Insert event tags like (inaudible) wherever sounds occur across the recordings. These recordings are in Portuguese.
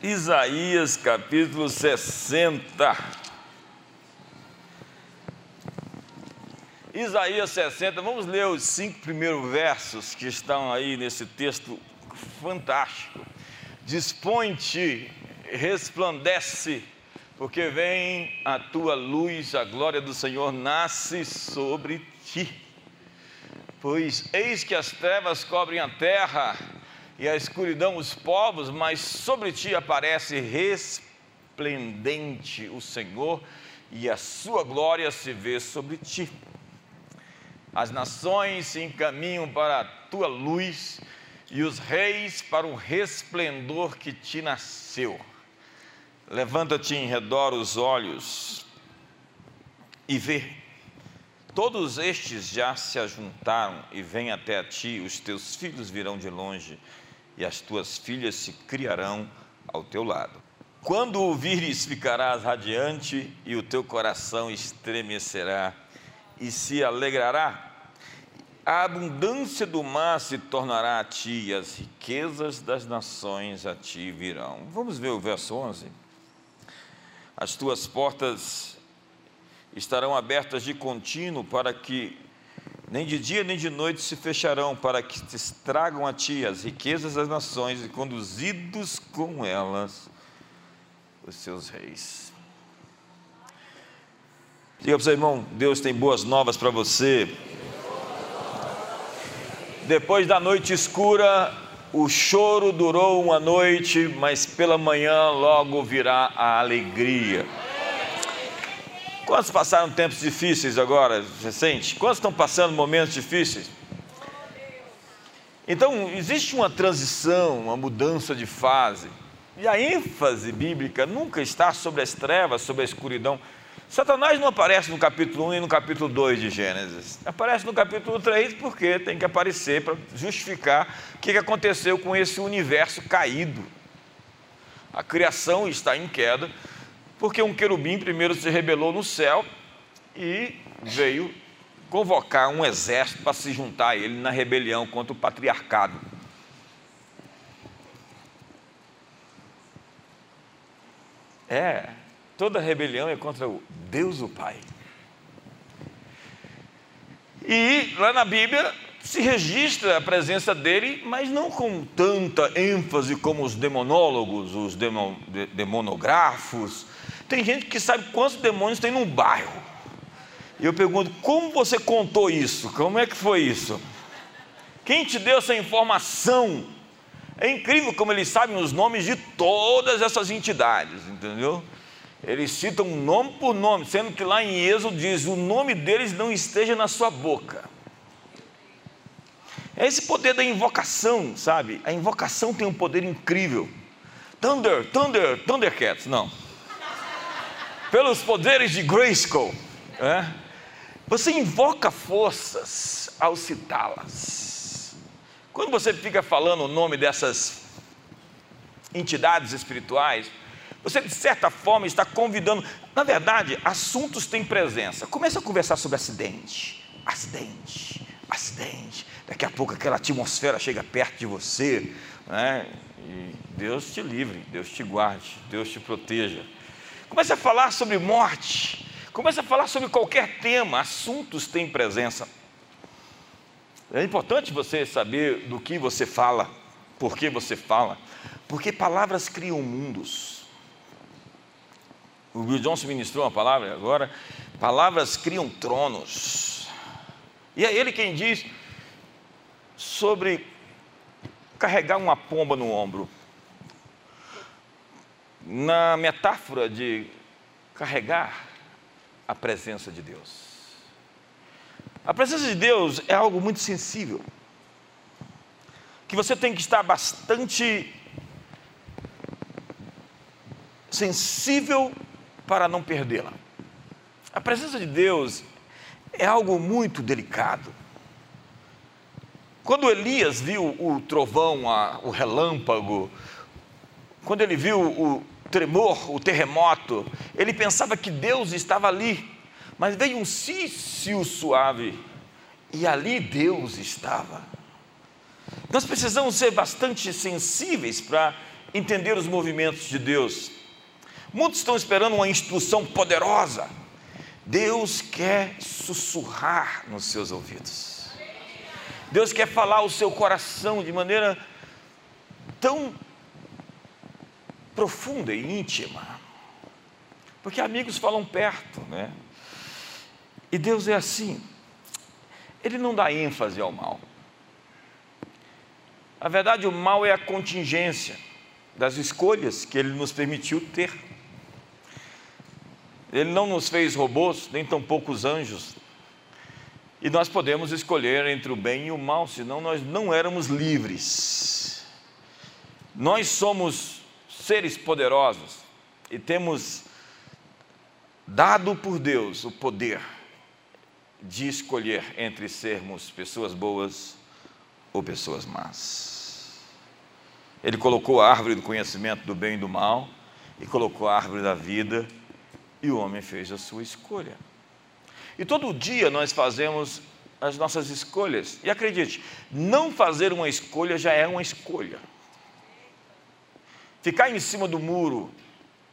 Isaías capítulo 60. Isaías 60, vamos ler os cinco primeiros versos que estão aí nesse texto fantástico. Dispõe-te, resplandece, porque vem a tua luz, a glória do Senhor nasce sobre ti. Pois eis que as trevas cobrem a terra e a escuridão os povos, mas sobre ti aparece resplendente o Senhor e a sua glória se vê sobre ti. As nações se encaminham para a tua luz e os reis para o resplendor que te nasceu. Levanta-te em redor os olhos e vê Todos estes já se ajuntaram e vêm até a ti, os teus filhos virão de longe e as tuas filhas se criarão ao teu lado. Quando o vires, ficarás radiante e o teu coração estremecerá e se alegrará. A abundância do mar se tornará a ti e as riquezas das nações a ti virão. Vamos ver o verso 11. As tuas portas estarão abertas de contínuo para que nem de dia nem de noite se fecharão, para que te estragam a ti as riquezas das nações e conduzidos com elas os seus reis. Diga para o seu irmão, Deus tem boas novas para você. Depois da noite escura, o choro durou uma noite, mas pela manhã logo virá a alegria. Quantos passaram tempos difíceis agora, recente? Quantos estão passando momentos difíceis? Então, existe uma transição, uma mudança de fase. E a ênfase bíblica nunca está sobre as trevas, sobre a escuridão. Satanás não aparece no capítulo 1 e no capítulo 2 de Gênesis. Aparece no capítulo 3 porque tem que aparecer para justificar o que aconteceu com esse universo caído. A criação está em queda porque um querubim primeiro se rebelou no céu e veio convocar um exército para se juntar a ele na rebelião contra o patriarcado. É, toda rebelião é contra o Deus o Pai. E lá na Bíblia se registra a presença dele, mas não com tanta ênfase como os demonólogos, os demon, demonografos, tem gente que sabe quantos demônios tem num bairro. E eu pergunto: como você contou isso? Como é que foi isso? Quem te deu essa informação? É incrível como eles sabem os nomes de todas essas entidades, entendeu? Eles citam nome por nome, sendo que lá em Êxodo diz: o nome deles não esteja na sua boca. É esse poder da invocação, sabe? A invocação tem um poder incrível. Thunder, Thunder, Thundercats, não pelos poderes de Grayskull. É? Você invoca forças ao citá-las. Quando você fica falando o nome dessas entidades espirituais, você de certa forma está convidando. Na verdade, assuntos têm presença. Começa a conversar sobre acidente, acidente, acidente. Daqui a pouco aquela atmosfera chega perto de você, né? E Deus te livre, Deus te guarde, Deus te proteja. Comece a falar sobre morte. Comece a falar sobre qualquer tema. Assuntos têm presença. É importante você saber do que você fala, por que você fala, porque palavras criam mundos. O Bill Johnson ministrou uma palavra agora: palavras criam tronos. E é ele quem diz sobre carregar uma pomba no ombro na metáfora de carregar a presença de Deus. A presença de Deus é algo muito sensível, que você tem que estar bastante sensível para não perdê-la. A presença de Deus é algo muito delicado. Quando Elias viu o trovão, o relâmpago, quando ele viu o, tremor, o terremoto, ele pensava que Deus estava ali, mas veio um sício suave e ali Deus estava. Nós precisamos ser bastante sensíveis para entender os movimentos de Deus. Muitos estão esperando uma instrução poderosa. Deus quer sussurrar nos seus ouvidos. Deus quer falar o seu coração de maneira tão profunda e íntima. Porque amigos falam perto, né? E Deus é assim. Ele não dá ênfase ao mal. Na verdade, o mal é a contingência das escolhas que ele nos permitiu ter. Ele não nos fez robôs, nem tão poucos anjos. E nós podemos escolher entre o bem e o mal, senão nós não éramos livres. Nós somos seres poderosos e temos dado por Deus o poder de escolher entre sermos pessoas boas ou pessoas más. Ele colocou a árvore do conhecimento do bem e do mal e colocou a árvore da vida e o homem fez a sua escolha. E todo dia nós fazemos as nossas escolhas. E acredite, não fazer uma escolha já é uma escolha. Ficar em cima do muro,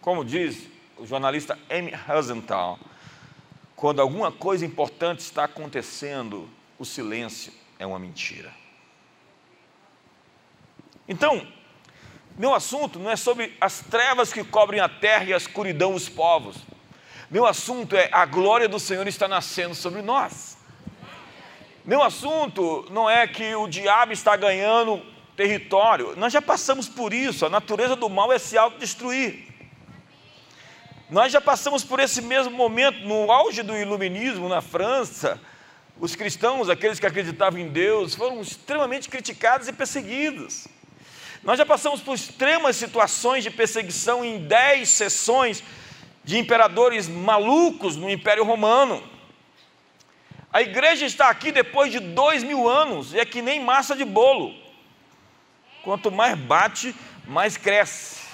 como diz o jornalista Amy Rosenthal, quando alguma coisa importante está acontecendo, o silêncio é uma mentira. Então, meu assunto não é sobre as trevas que cobrem a terra e a escuridão os povos. Meu assunto é a glória do Senhor está nascendo sobre nós. Meu assunto não é que o diabo está ganhando território. Nós já passamos por isso. A natureza do mal é se autodestruir. Nós já passamos por esse mesmo momento no auge do iluminismo na França. Os cristãos, aqueles que acreditavam em Deus, foram extremamente criticados e perseguidos. Nós já passamos por extremas situações de perseguição em dez sessões de imperadores malucos no Império Romano. A igreja está aqui depois de dois mil anos e é que nem massa de bolo. Quanto mais bate, mais cresce.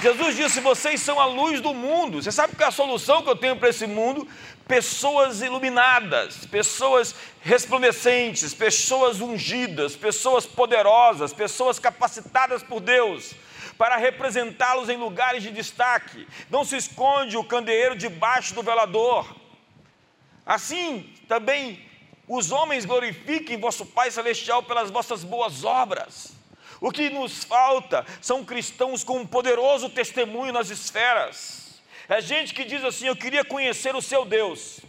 Jesus disse: Vocês são a luz do mundo. Você sabe que é a solução que eu tenho para esse mundo? Pessoas iluminadas, pessoas resplandecentes, pessoas ungidas, pessoas poderosas, pessoas capacitadas por Deus para representá-los em lugares de destaque. Não se esconde o candeeiro debaixo do velador. Assim também os homens glorifiquem vosso Pai Celestial pelas vossas boas obras. O que nos falta são cristãos com um poderoso testemunho nas esferas. É gente que diz assim: Eu queria conhecer o seu Deus,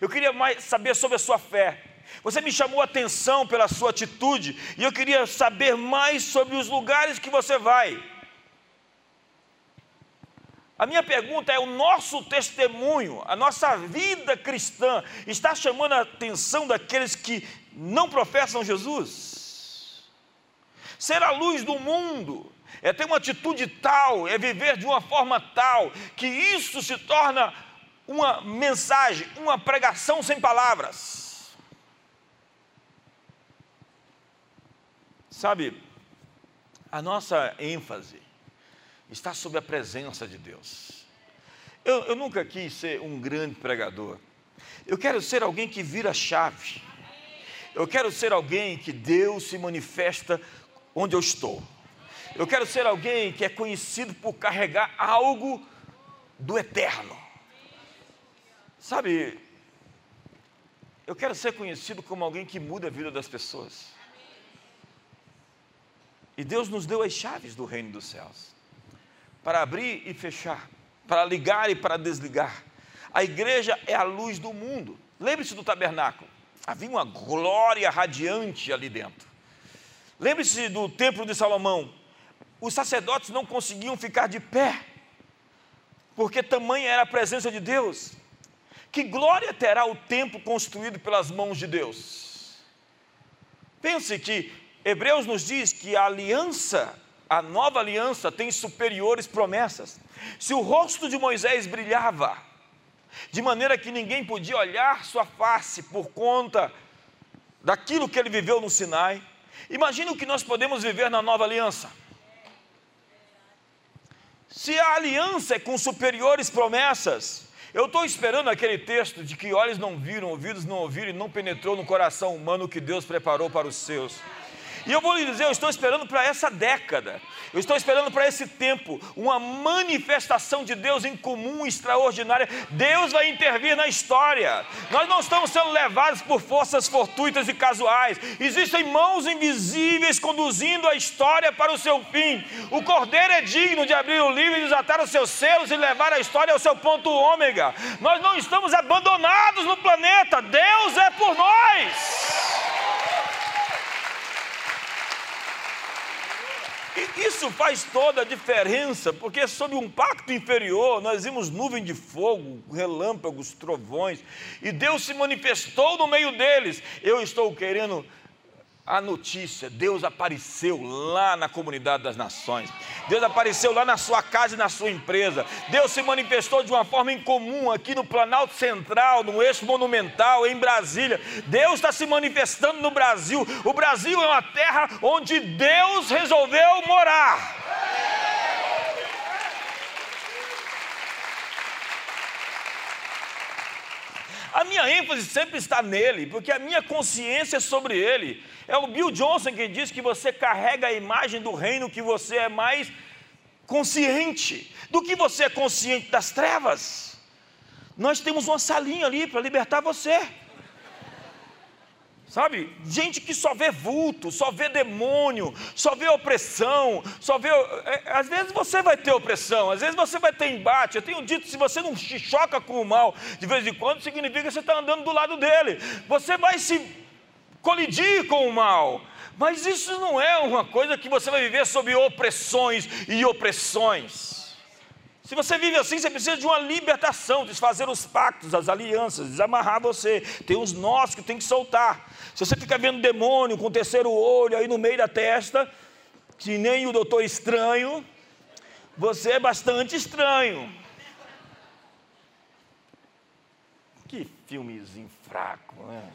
eu queria mais saber sobre a sua fé. Você me chamou a atenção pela sua atitude e eu queria saber mais sobre os lugares que você vai. A minha pergunta é: o nosso testemunho, a nossa vida cristã, está chamando a atenção daqueles que não professam Jesus? Ser a luz do mundo é ter uma atitude tal, é viver de uma forma tal, que isso se torna uma mensagem, uma pregação sem palavras. Sabe, a nossa ênfase está sobre a presença de Deus. Eu, eu nunca quis ser um grande pregador. Eu quero ser alguém que vira chave. Eu quero ser alguém que Deus se manifesta onde eu estou. Eu quero ser alguém que é conhecido por carregar algo do eterno. Sabe, eu quero ser conhecido como alguém que muda a vida das pessoas. E Deus nos deu as chaves do reino dos céus para abrir e fechar, para ligar e para desligar. A igreja é a luz do mundo. Lembre-se do tabernáculo. Havia uma glória radiante ali dentro. Lembre-se do templo de Salomão. Os sacerdotes não conseguiam ficar de pé, porque tamanha era a presença de Deus. Que glória terá o templo construído pelas mãos de Deus? Pense que Hebreus nos diz que a aliança, a nova aliança, tem superiores promessas. Se o rosto de Moisés brilhava, de maneira que ninguém podia olhar sua face por conta daquilo que ele viveu no Sinai, Imagine o que nós podemos viver na nova aliança. Se a aliança é com superiores promessas, Eu estou esperando aquele texto de que olhos não viram, ouvidos não ouviram e não penetrou no coração humano o que Deus preparou para os seus. E eu vou lhe dizer, eu estou esperando para essa década, eu estou esperando para esse tempo, uma manifestação de Deus em comum, extraordinária. Deus vai intervir na história. Nós não estamos sendo levados por forças fortuitas e casuais. Existem mãos invisíveis conduzindo a história para o seu fim. O Cordeiro é digno de abrir o livro e desatar os seus selos e levar a história ao seu ponto ômega. Nós não estamos abandonados no planeta. Deus é por nós. Isso faz toda a diferença, porque sob um pacto inferior nós vimos nuvem de fogo, relâmpagos, trovões, e Deus se manifestou no meio deles. Eu estou querendo a notícia: Deus apareceu lá na comunidade das nações, Deus apareceu lá na sua casa e na sua empresa, Deus se manifestou de uma forma incomum aqui no Planalto Central, no eixo monumental, em Brasília. Deus está se manifestando no Brasil. O Brasil é uma terra onde Deus resolveu morar. A minha ênfase sempre está nele, porque a minha consciência é sobre ele. É o Bill Johnson que diz que você carrega a imagem do reino que você é mais consciente. Do que você é consciente das trevas? Nós temos uma salinha ali para libertar você. Sabe? Gente que só vê vulto, só vê demônio, só vê opressão, só vê. É, às vezes você vai ter opressão, às vezes você vai ter embate. Eu tenho dito: se você não se choca com o mal de vez em quando, significa que você está andando do lado dele. Você vai se colidir com o mal. Mas isso não é uma coisa que você vai viver sob opressões e opressões. Se você vive assim, você precisa de uma libertação, desfazer os pactos, as alianças, desamarrar você. Tem uns nós que tem que soltar. Se você fica vendo demônio com o terceiro olho aí no meio da testa, que nem o doutor estranho, você é bastante estranho. Que filmezinho fraco, né?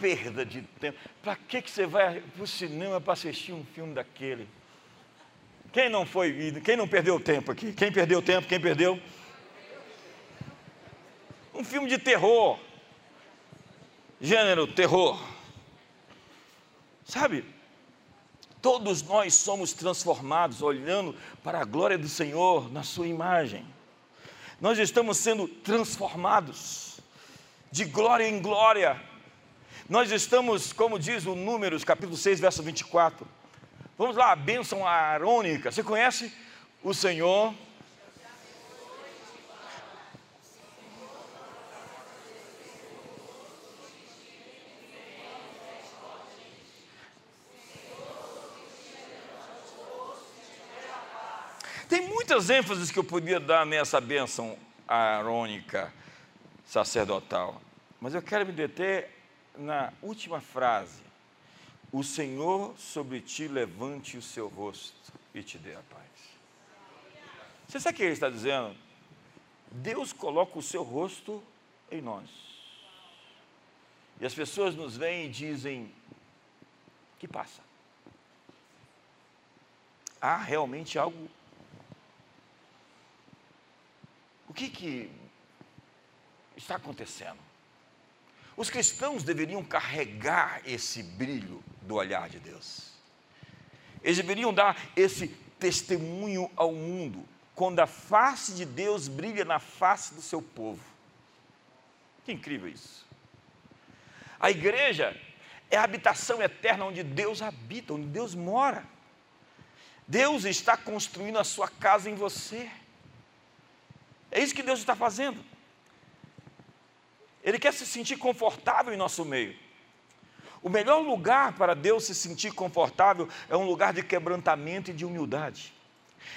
perda de tempo. Para que, que você vai para o cinema para assistir um filme daquele? Quem não foi, quem não perdeu tempo aqui? Quem perdeu tempo? Quem perdeu? Um filme de terror. Gênero terror. Sabe? Todos nós somos transformados olhando para a glória do Senhor na sua imagem. Nós estamos sendo transformados de glória em glória nós estamos, como diz o Números, capítulo 6, verso 24. Vamos lá, a bênção arônica. Você conhece o Senhor? Tem muitas ênfases que eu podia dar nessa bênção arônica sacerdotal, mas eu quero me deter na última frase: O Senhor sobre ti levante o seu rosto e te dê a paz. Você sabe o que ele está dizendo? Deus coloca o seu rosto em nós. E as pessoas nos veem e dizem: que passa? Há realmente algo. O que, que está acontecendo? Os cristãos deveriam carregar esse brilho do olhar de Deus. Eles deveriam dar esse testemunho ao mundo, quando a face de Deus brilha na face do seu povo. Que incrível isso. A igreja é a habitação eterna onde Deus habita, onde Deus mora. Deus está construindo a sua casa em você. É isso que Deus está fazendo. Ele quer se sentir confortável em nosso meio. O melhor lugar para Deus se sentir confortável é um lugar de quebrantamento e de humildade.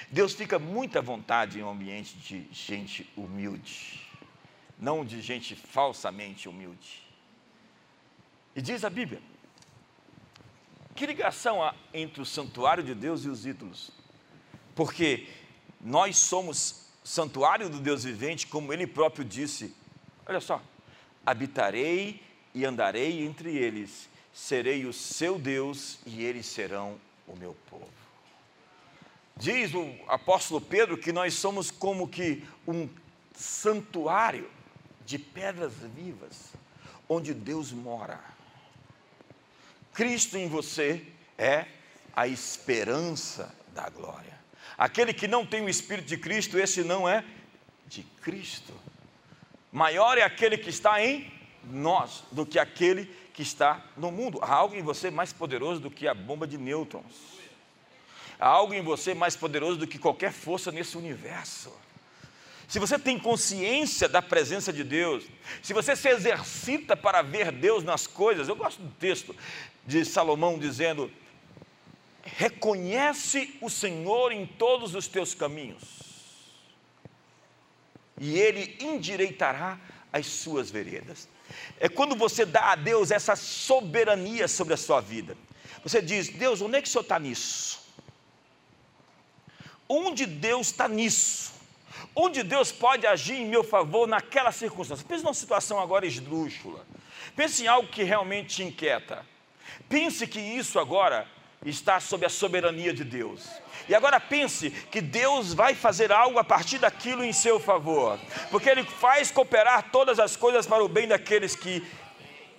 Deus fica muito à vontade em um ambiente de gente humilde, não de gente falsamente humilde. E diz a Bíblia: que ligação há entre o santuário de Deus e os ídolos? Porque nós somos santuário do Deus vivente, como ele próprio disse. Olha só, habitarei e andarei entre eles, serei o seu Deus e eles serão o meu povo. Diz o apóstolo Pedro que nós somos como que um santuário de pedras vivas, onde Deus mora. Cristo em você é a esperança da glória. Aquele que não tem o Espírito de Cristo, esse não é de Cristo. Maior é aquele que está em nós do que aquele que está no mundo. Há algo em você mais poderoso do que a bomba de nêutrons. Há algo em você mais poderoso do que qualquer força nesse universo. Se você tem consciência da presença de Deus, se você se exercita para ver Deus nas coisas, eu gosto do texto de Salomão dizendo: reconhece o Senhor em todos os teus caminhos, e Ele endireitará as suas veredas. É quando você dá a Deus essa soberania sobre a sua vida. Você diz: Deus, onde é que o Senhor está nisso? Onde Deus está nisso? Onde Deus pode agir em meu favor naquela circunstância? Pense numa situação agora esdrúxula. Pense em algo que realmente te inquieta. Pense que isso agora está sob a soberania de Deus. E agora pense que Deus vai fazer algo a partir daquilo em seu favor, porque Ele faz cooperar todas as coisas para o bem daqueles que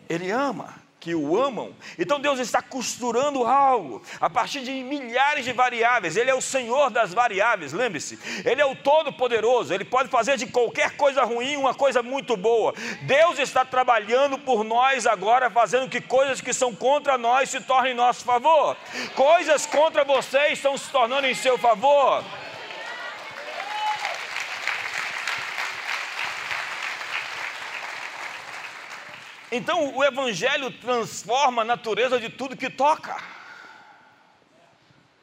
Ele ama que o amam. Então Deus está costurando algo a partir de milhares de variáveis. Ele é o Senhor das variáveis, lembre-se. Ele é o Todo-Poderoso. Ele pode fazer de qualquer coisa ruim uma coisa muito boa. Deus está trabalhando por nós agora, fazendo que coisas que são contra nós se tornem em nosso favor. Coisas contra vocês estão se tornando em seu favor. Então o Evangelho transforma a natureza de tudo que toca.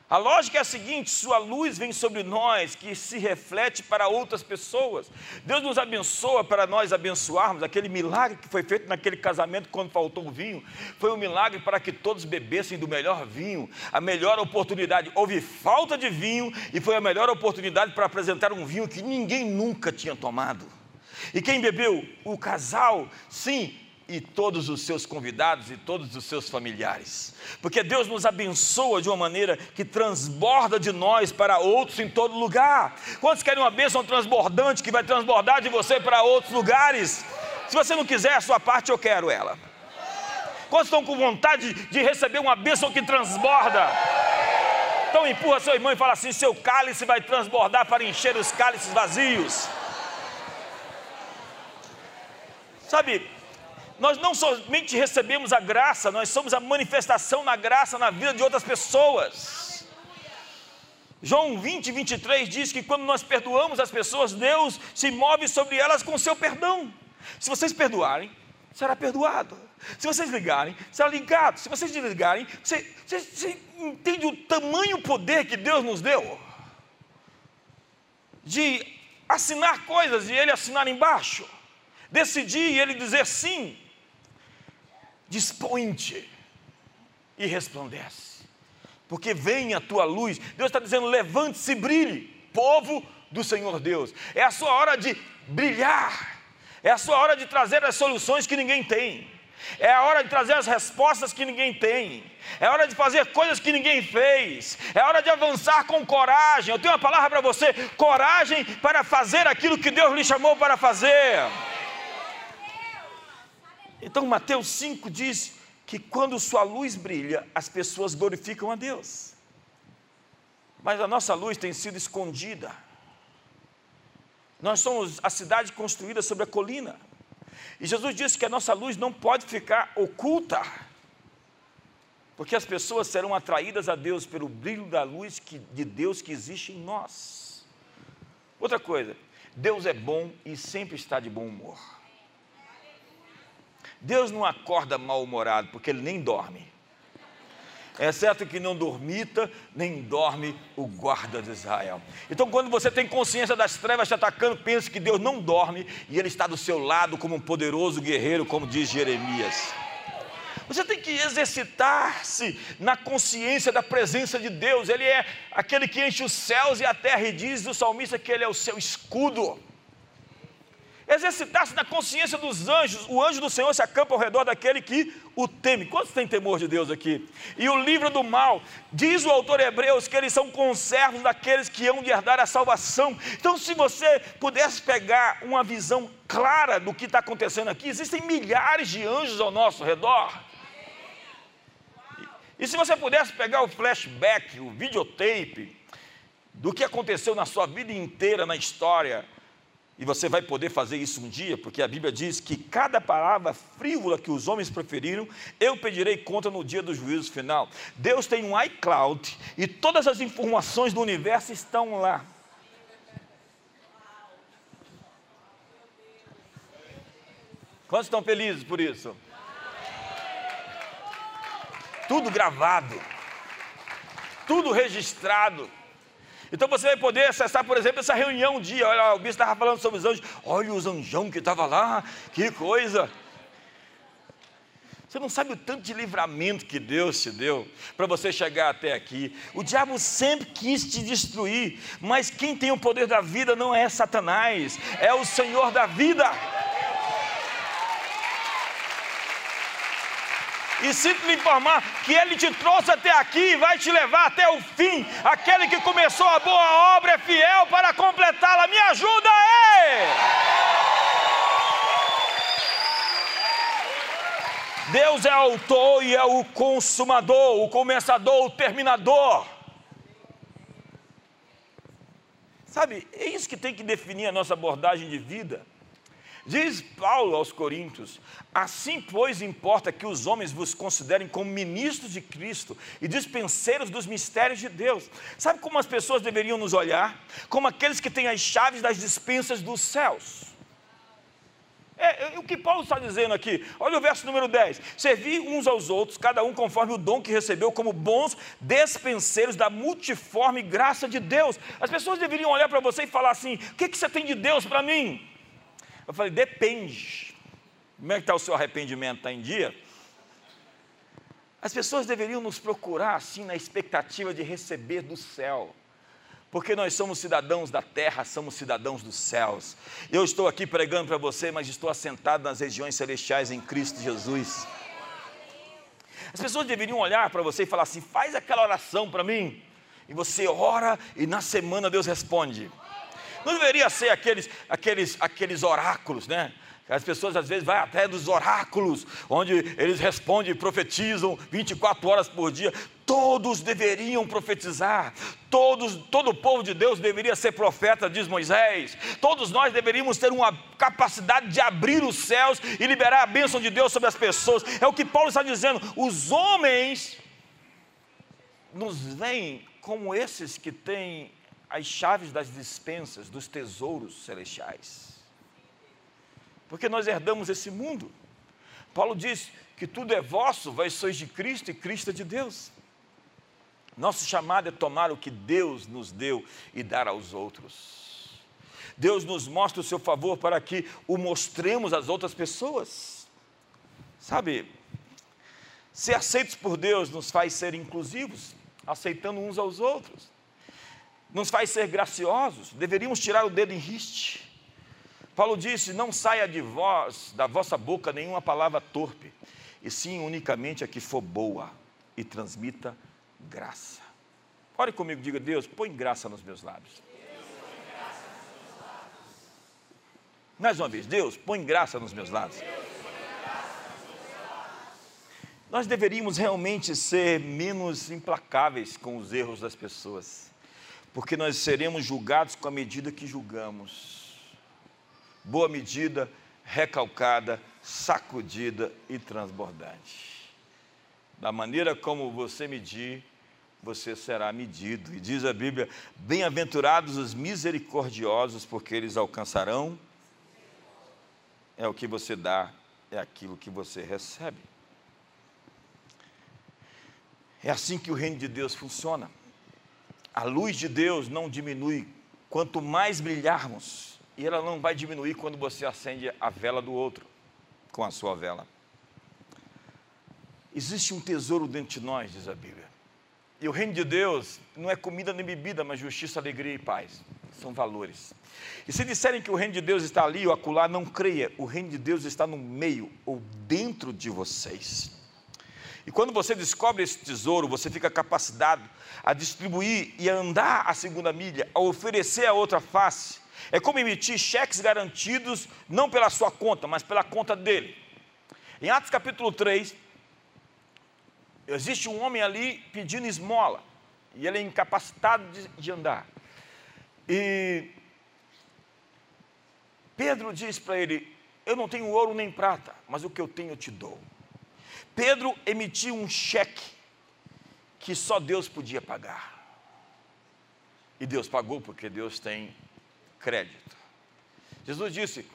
A lógica é a seguinte: sua luz vem sobre nós, que se reflete para outras pessoas. Deus nos abençoa para nós abençoarmos. Aquele milagre que foi feito naquele casamento quando faltou o vinho, foi um milagre para que todos bebessem do melhor vinho, a melhor oportunidade. Houve falta de vinho e foi a melhor oportunidade para apresentar um vinho que ninguém nunca tinha tomado. E quem bebeu? O casal, sim, e todos os seus convidados e todos os seus familiares. Porque Deus nos abençoa de uma maneira que transborda de nós para outros em todo lugar. Quantos querem uma bênção transbordante que vai transbordar de você para outros lugares? Se você não quiser a sua parte, eu quero ela. Quantos estão com vontade de receber uma bênção que transborda? Então empurra seu irmão e fala assim: seu cálice vai transbordar para encher os cálices vazios. Sabe, nós não somente recebemos a graça, nós somos a manifestação na graça na vida de outras pessoas. João 20, 23 diz que quando nós perdoamos as pessoas, Deus se move sobre elas com o seu perdão. Se vocês perdoarem, será perdoado. Se vocês ligarem, será ligado. Se vocês desligarem, você, você, você entende o tamanho poder que Deus nos deu? De assinar coisas e Ele assinar embaixo. Decidir e Ele dizer sim dispõe-te e resplandece, porque vem a tua luz. Deus está dizendo: levante-se e brilhe, povo do Senhor Deus. É a sua hora de brilhar, é a sua hora de trazer as soluções que ninguém tem. É a hora de trazer as respostas que ninguém tem. É hora de fazer coisas que ninguém fez. É hora de avançar com coragem. Eu tenho uma palavra para você: coragem para fazer aquilo que Deus lhe chamou para fazer. Então, Mateus 5 diz que quando sua luz brilha, as pessoas glorificam a Deus. Mas a nossa luz tem sido escondida. Nós somos a cidade construída sobre a colina. E Jesus disse que a nossa luz não pode ficar oculta, porque as pessoas serão atraídas a Deus pelo brilho da luz que, de Deus que existe em nós. Outra coisa, Deus é bom e sempre está de bom humor. Deus não acorda mal-humorado, porque ele nem dorme. É certo que não dormita, nem dorme o guarda de Israel. Então, quando você tem consciência das trevas te atacando, pense que Deus não dorme e Ele está do seu lado como um poderoso guerreiro, como diz Jeremias. Você tem que exercitar-se na consciência da presença de Deus. Ele é aquele que enche os céus e a terra, e diz o salmista que Ele é o seu escudo. Exercitar-se na consciência dos anjos. O anjo do Senhor se acampa ao redor daquele que o teme. Quantos têm temor de Deus aqui? E o livro do mal, diz o autor Hebreus que eles são conservos daqueles que hão de herdar a salvação. Então, se você pudesse pegar uma visão clara do que está acontecendo aqui, existem milhares de anjos ao nosso redor. E se você pudesse pegar o flashback, o videotape, do que aconteceu na sua vida inteira na história, e você vai poder fazer isso um dia, porque a Bíblia diz que cada palavra frívola que os homens preferiram, eu pedirei conta no dia do juízo final. Deus tem um iCloud e todas as informações do universo estão lá. Quantos estão felizes por isso? Tudo gravado, tudo registrado. Então você vai poder acessar, por exemplo, essa reunião um dia. Olha, o bispo estava falando sobre os anjos. Olha os anjão que estava lá, que coisa. Você não sabe o tanto de livramento que Deus te deu para você chegar até aqui. O diabo sempre quis te destruir, mas quem tem o poder da vida não é Satanás, é o Senhor da vida. E sinto lhe informar que Ele te trouxe até aqui e vai te levar até o fim. Aquele que começou a boa obra é fiel para completá-la. Me ajuda aí! Deus é autor e é o consumador, o começador, o terminador. Sabe, é isso que tem que definir a nossa abordagem de vida. Diz Paulo aos Coríntios: Assim, pois, importa que os homens vos considerem como ministros de Cristo e dispenseiros dos mistérios de Deus. Sabe como as pessoas deveriam nos olhar? Como aqueles que têm as chaves das dispensas dos céus. É, é, o que Paulo está dizendo aqui, olha o verso número 10: Servi uns aos outros, cada um conforme o dom que recebeu, como bons despenseiros da multiforme graça de Deus. As pessoas deveriam olhar para você e falar assim: O que, que você tem de Deus para mim? Eu falei, depende. Como é que está o seu arrependimento? Está em dia? As pessoas deveriam nos procurar assim na expectativa de receber do céu. Porque nós somos cidadãos da terra, somos cidadãos dos céus. Eu estou aqui pregando para você, mas estou assentado nas regiões celestiais em Cristo Jesus. As pessoas deveriam olhar para você e falar assim: faz aquela oração para mim. E você ora e na semana Deus responde. Não deveria ser aqueles, aqueles, aqueles oráculos, né? As pessoas às vezes vão até dos oráculos, onde eles respondem e profetizam 24 horas por dia. Todos deveriam profetizar, todos, todo o povo de Deus deveria ser profeta, diz Moisés. Todos nós deveríamos ter uma capacidade de abrir os céus e liberar a bênção de Deus sobre as pessoas. É o que Paulo está dizendo. Os homens nos veem como esses que têm as chaves das dispensas, dos tesouros celestiais. Porque nós herdamos esse mundo. Paulo diz que tudo é vosso, vós sois de Cristo e Cristo é de Deus. Nosso chamado é tomar o que Deus nos deu e dar aos outros. Deus nos mostra o seu favor para que o mostremos às outras pessoas. Sabe, ser aceitos por Deus nos faz ser inclusivos, aceitando uns aos outros nos faz ser graciosos, deveríamos tirar o dedo em riste. Paulo disse: Não saia de vós, da vossa boca, nenhuma palavra torpe, e sim unicamente a que for boa e transmita graça. Ore comigo, diga: Deus, põe graça nos meus lábios. Mais uma vez, Deus, põe graça nos meus lábios. Nós deveríamos realmente ser menos implacáveis com os erros das pessoas porque nós seremos julgados com a medida que julgamos. Boa medida, recalcada, sacudida e transbordante. Da maneira como você medir, você será medido. E diz a Bíblia: Bem-aventurados os misericordiosos, porque eles alcançarão. É o que você dá, é aquilo que você recebe. É assim que o reino de Deus funciona. A luz de Deus não diminui quanto mais brilharmos, e ela não vai diminuir quando você acende a vela do outro com a sua vela. Existe um tesouro dentro de nós, diz a Bíblia. E o reino de Deus não é comida nem bebida, mas justiça, alegria e paz. são valores. E se disserem que o reino de Deus está ali ou acolá, não creia, o reino de Deus está no meio ou dentro de vocês. E quando você descobre esse tesouro, você fica capacitado a distribuir e a andar a segunda milha, a oferecer a outra face. É como emitir cheques garantidos, não pela sua conta, mas pela conta dele. Em Atos capítulo 3, existe um homem ali pedindo esmola, e ele é incapacitado de, de andar. E Pedro diz para ele: Eu não tenho ouro nem prata, mas o que eu tenho eu te dou. Pedro emitiu um cheque que só Deus podia pagar. E Deus pagou porque Deus tem crédito. Jesus disse: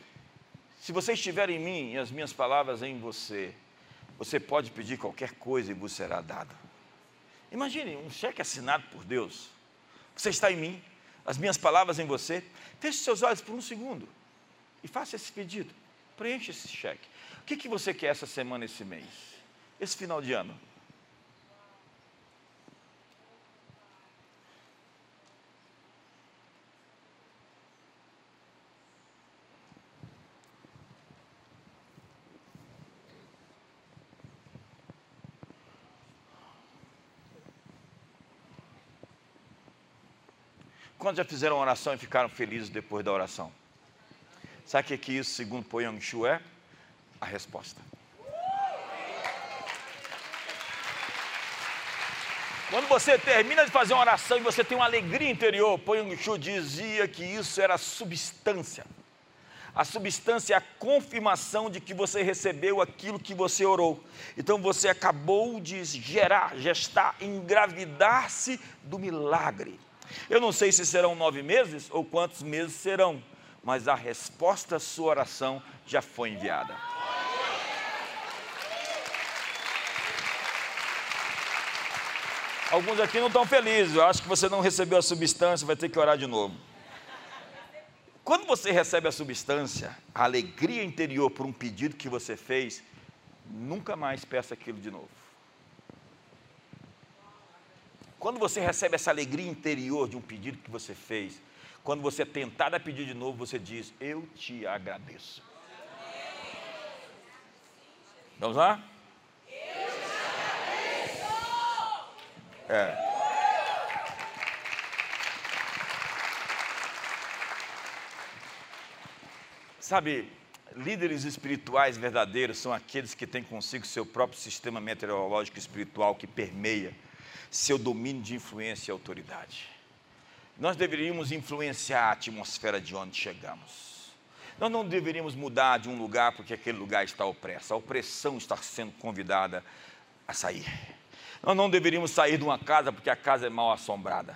Se você estiver em mim e as minhas palavras em você, você pode pedir qualquer coisa e vos será dado. Imagine um cheque assinado por Deus. Você está em mim, as minhas palavras em você. Feche seus olhos por um segundo e faça esse pedido. Preencha esse cheque. O que, que você quer essa semana, esse mês, esse final de ano? Quantos já fizeram oração e ficaram felizes depois da oração? Sabe o que, é que isso, segundo Poyang Shu, é? A resposta. Quando você termina de fazer uma oração e você tem uma alegria interior, Poyang Shu dizia que isso era substância. A substância é a confirmação de que você recebeu aquilo que você orou. Então você acabou de gerar, gestar, engravidar-se do milagre. Eu não sei se serão nove meses ou quantos meses serão, mas a resposta à sua oração já foi enviada. Alguns aqui não estão felizes, eu acho que você não recebeu a substância, vai ter que orar de novo. Quando você recebe a substância, a alegria interior por um pedido que você fez, nunca mais peça aquilo de novo. Quando você recebe essa alegria interior de um pedido que você fez, quando você é tentado a pedir de novo, você diz: Eu te agradeço. Vamos lá? Eu te agradeço. É. Sabe, líderes espirituais verdadeiros são aqueles que têm consigo seu próprio sistema meteorológico espiritual que permeia seu domínio de influência e autoridade. Nós deveríamos influenciar a atmosfera de onde chegamos. Nós não deveríamos mudar de um lugar porque aquele lugar está opresso. A opressão está sendo convidada a sair. Nós não deveríamos sair de uma casa porque a casa é mal assombrada.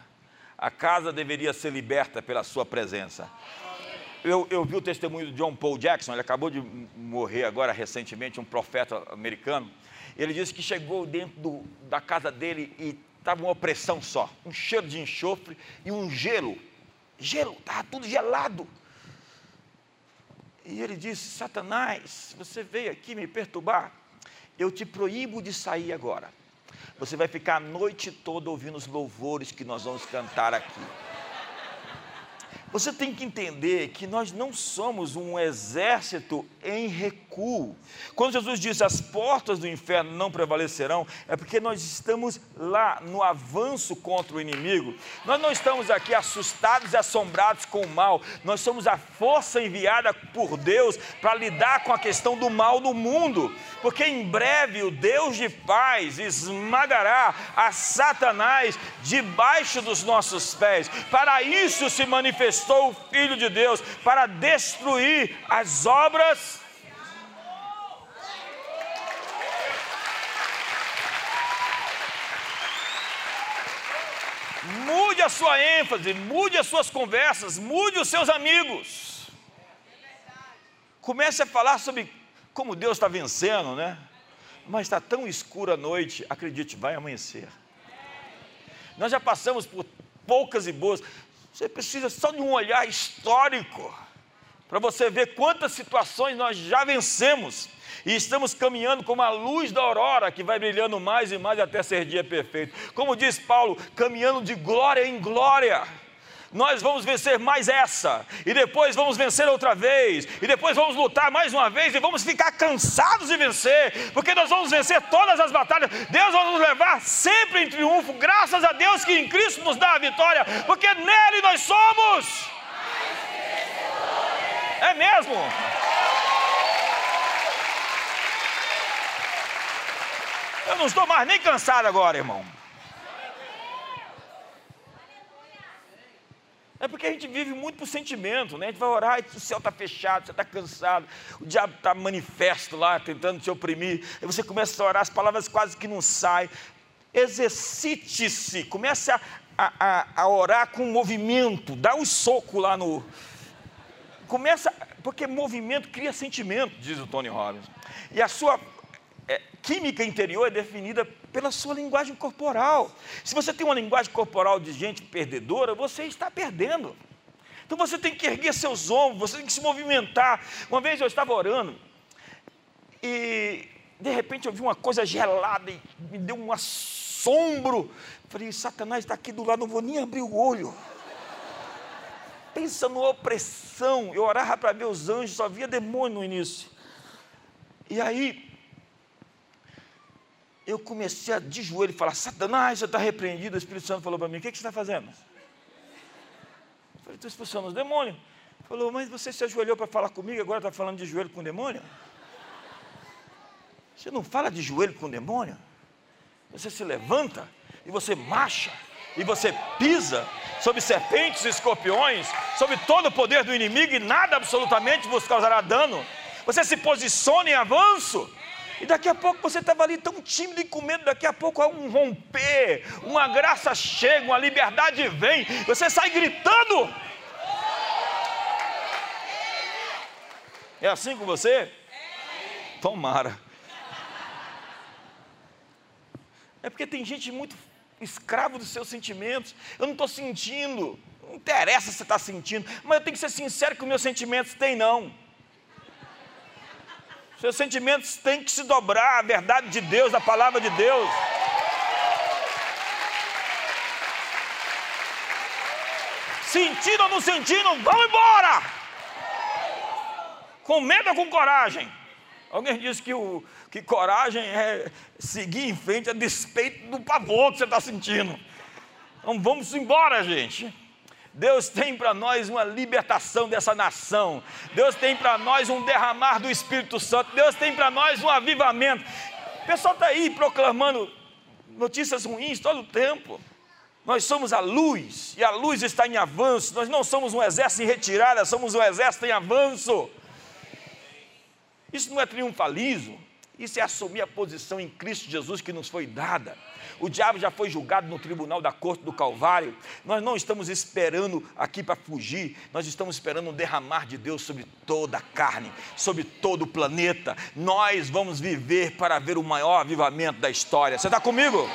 A casa deveria ser liberta pela sua presença. Eu, eu, vi o testemunho de John Paul Jackson, ele acabou de morrer agora recentemente, um profeta americano. Ele disse que chegou dentro do, da casa dele e estava uma opressão só, um cheiro de enxofre e um gelo. Gelo, estava tudo gelado. E ele disse: Satanás, você veio aqui me perturbar, eu te proíbo de sair agora. Você vai ficar a noite toda ouvindo os louvores que nós vamos cantar aqui. Você tem que entender que nós não somos um exército em recuo. Quando Jesus diz as portas do inferno não prevalecerão, é porque nós estamos lá no avanço contra o inimigo. Nós não estamos aqui assustados e assombrados com o mal. Nós somos a força enviada por Deus para lidar com a questão do mal no mundo. Porque em breve o Deus de paz esmagará a Satanás debaixo dos nossos pés. Para isso se manifestou o Filho de Deus para destruir as obras. Mude a sua ênfase, mude as suas conversas, mude os seus amigos. Comece a falar sobre como Deus está vencendo, né? Mas está tão escura a noite, acredite, vai amanhecer. Nós já passamos por poucas e boas. Você precisa só de um olhar histórico para você ver quantas situações nós já vencemos e estamos caminhando como a luz da aurora que vai brilhando mais e mais até ser dia perfeito. Como diz Paulo, caminhando de glória em glória. nós vamos vencer mais essa, e depois vamos vencer outra vez, e depois vamos lutar mais uma vez, e vamos ficar cansados de vencer, porque nós vamos vencer todas as batalhas. Deus vai nos levar sempre em triunfo, graças a Deus que em Cristo nos dá a vitória, porque nele nós somos. É mesmo? Eu não estou mais nem cansado agora, irmão. É porque a gente vive muito por sentimento, né? A gente vai orar e o céu está fechado, você está cansado, o diabo está manifesto lá, tentando te oprimir. Aí você começa a orar, as palavras quase que não saem. Exercite-se, comece a, a, a, orar com movimento, dá um soco lá no. Começa, porque movimento cria sentimento, diz o Tony Robbins. E a sua é, química interior é definida pela sua linguagem corporal. Se você tem uma linguagem corporal de gente perdedora, você está perdendo. Então você tem que erguer seus ombros, você tem que se movimentar. Uma vez eu estava orando e de repente eu vi uma coisa gelada e me deu um assombro. Falei, Satanás está aqui do lado, não vou nem abrir o olho. Pensa numa opressão. Eu orava para ver os anjos, só via demônio no início. E aí eu comecei a de joelho falar: Satanás, você está repreendido. O Espírito Santo falou para mim: O que, que você está fazendo? Eu falei: Estou expulsando os demônios. Falou: Mas você se ajoelhou para falar comigo, agora está falando de joelho com o demônio? Você não fala de joelho com o demônio? Você se levanta e você marcha e você pisa sobre serpentes e escorpiões, sobre todo o poder do inimigo e nada absolutamente vos causará dano. Você se posiciona em avanço. E daqui a pouco você estava ali tão tímido e com medo, daqui a pouco há um romper, uma graça chega, uma liberdade vem, você sai gritando. É assim com você? Tomara. É porque tem gente muito escravo dos seus sentimentos. Eu não estou sentindo. Não interessa se você está sentindo, mas eu tenho que ser sincero que os meus sentimentos têm não. Seus sentimentos têm que se dobrar à verdade de Deus, à palavra de Deus. Sentindo ou não sentindo, vamos embora! Com medo ou com coragem? Alguém disse que, o, que coragem é seguir em frente a despeito do pavor que você está sentindo. Então vamos embora, gente. Deus tem para nós uma libertação dessa nação. Deus tem para nós um derramar do Espírito Santo. Deus tem para nós um avivamento. O pessoal está aí proclamando notícias ruins todo o tempo. Nós somos a luz e a luz está em avanço. Nós não somos um exército em retirada, somos um exército em avanço. Isso não é triunfalismo, isso é assumir a posição em Cristo Jesus que nos foi dada. O diabo já foi julgado no tribunal da corte do Calvário. Nós não estamos esperando aqui para fugir, nós estamos esperando um derramar de Deus sobre toda a carne, sobre todo o planeta. Nós vamos viver para ver o maior avivamento da história. Você está comigo?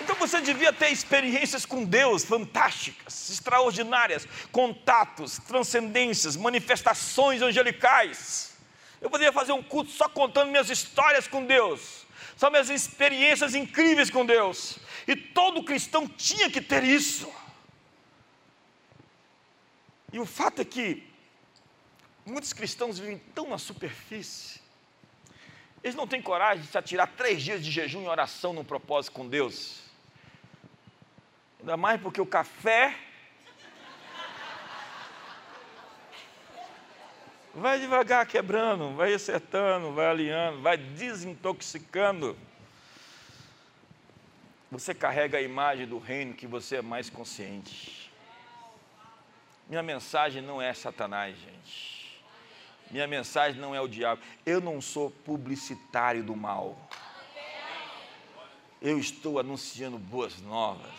Então você devia ter experiências com Deus fantásticas, extraordinárias, contatos, transcendências, manifestações angelicais. Eu poderia fazer um culto só contando minhas histórias com Deus, só minhas experiências incríveis com Deus. E todo cristão tinha que ter isso. E o fato é que muitos cristãos vivem tão na superfície, eles não têm coragem de se atirar três dias de jejum e oração num propósito com Deus. Ainda mais porque o café Vai devagar quebrando, vai acertando, vai alinhando, vai desintoxicando. Você carrega a imagem do reino que você é mais consciente. Minha mensagem não é Satanás, gente. Minha mensagem não é o diabo. Eu não sou publicitário do mal. Eu estou anunciando boas novas.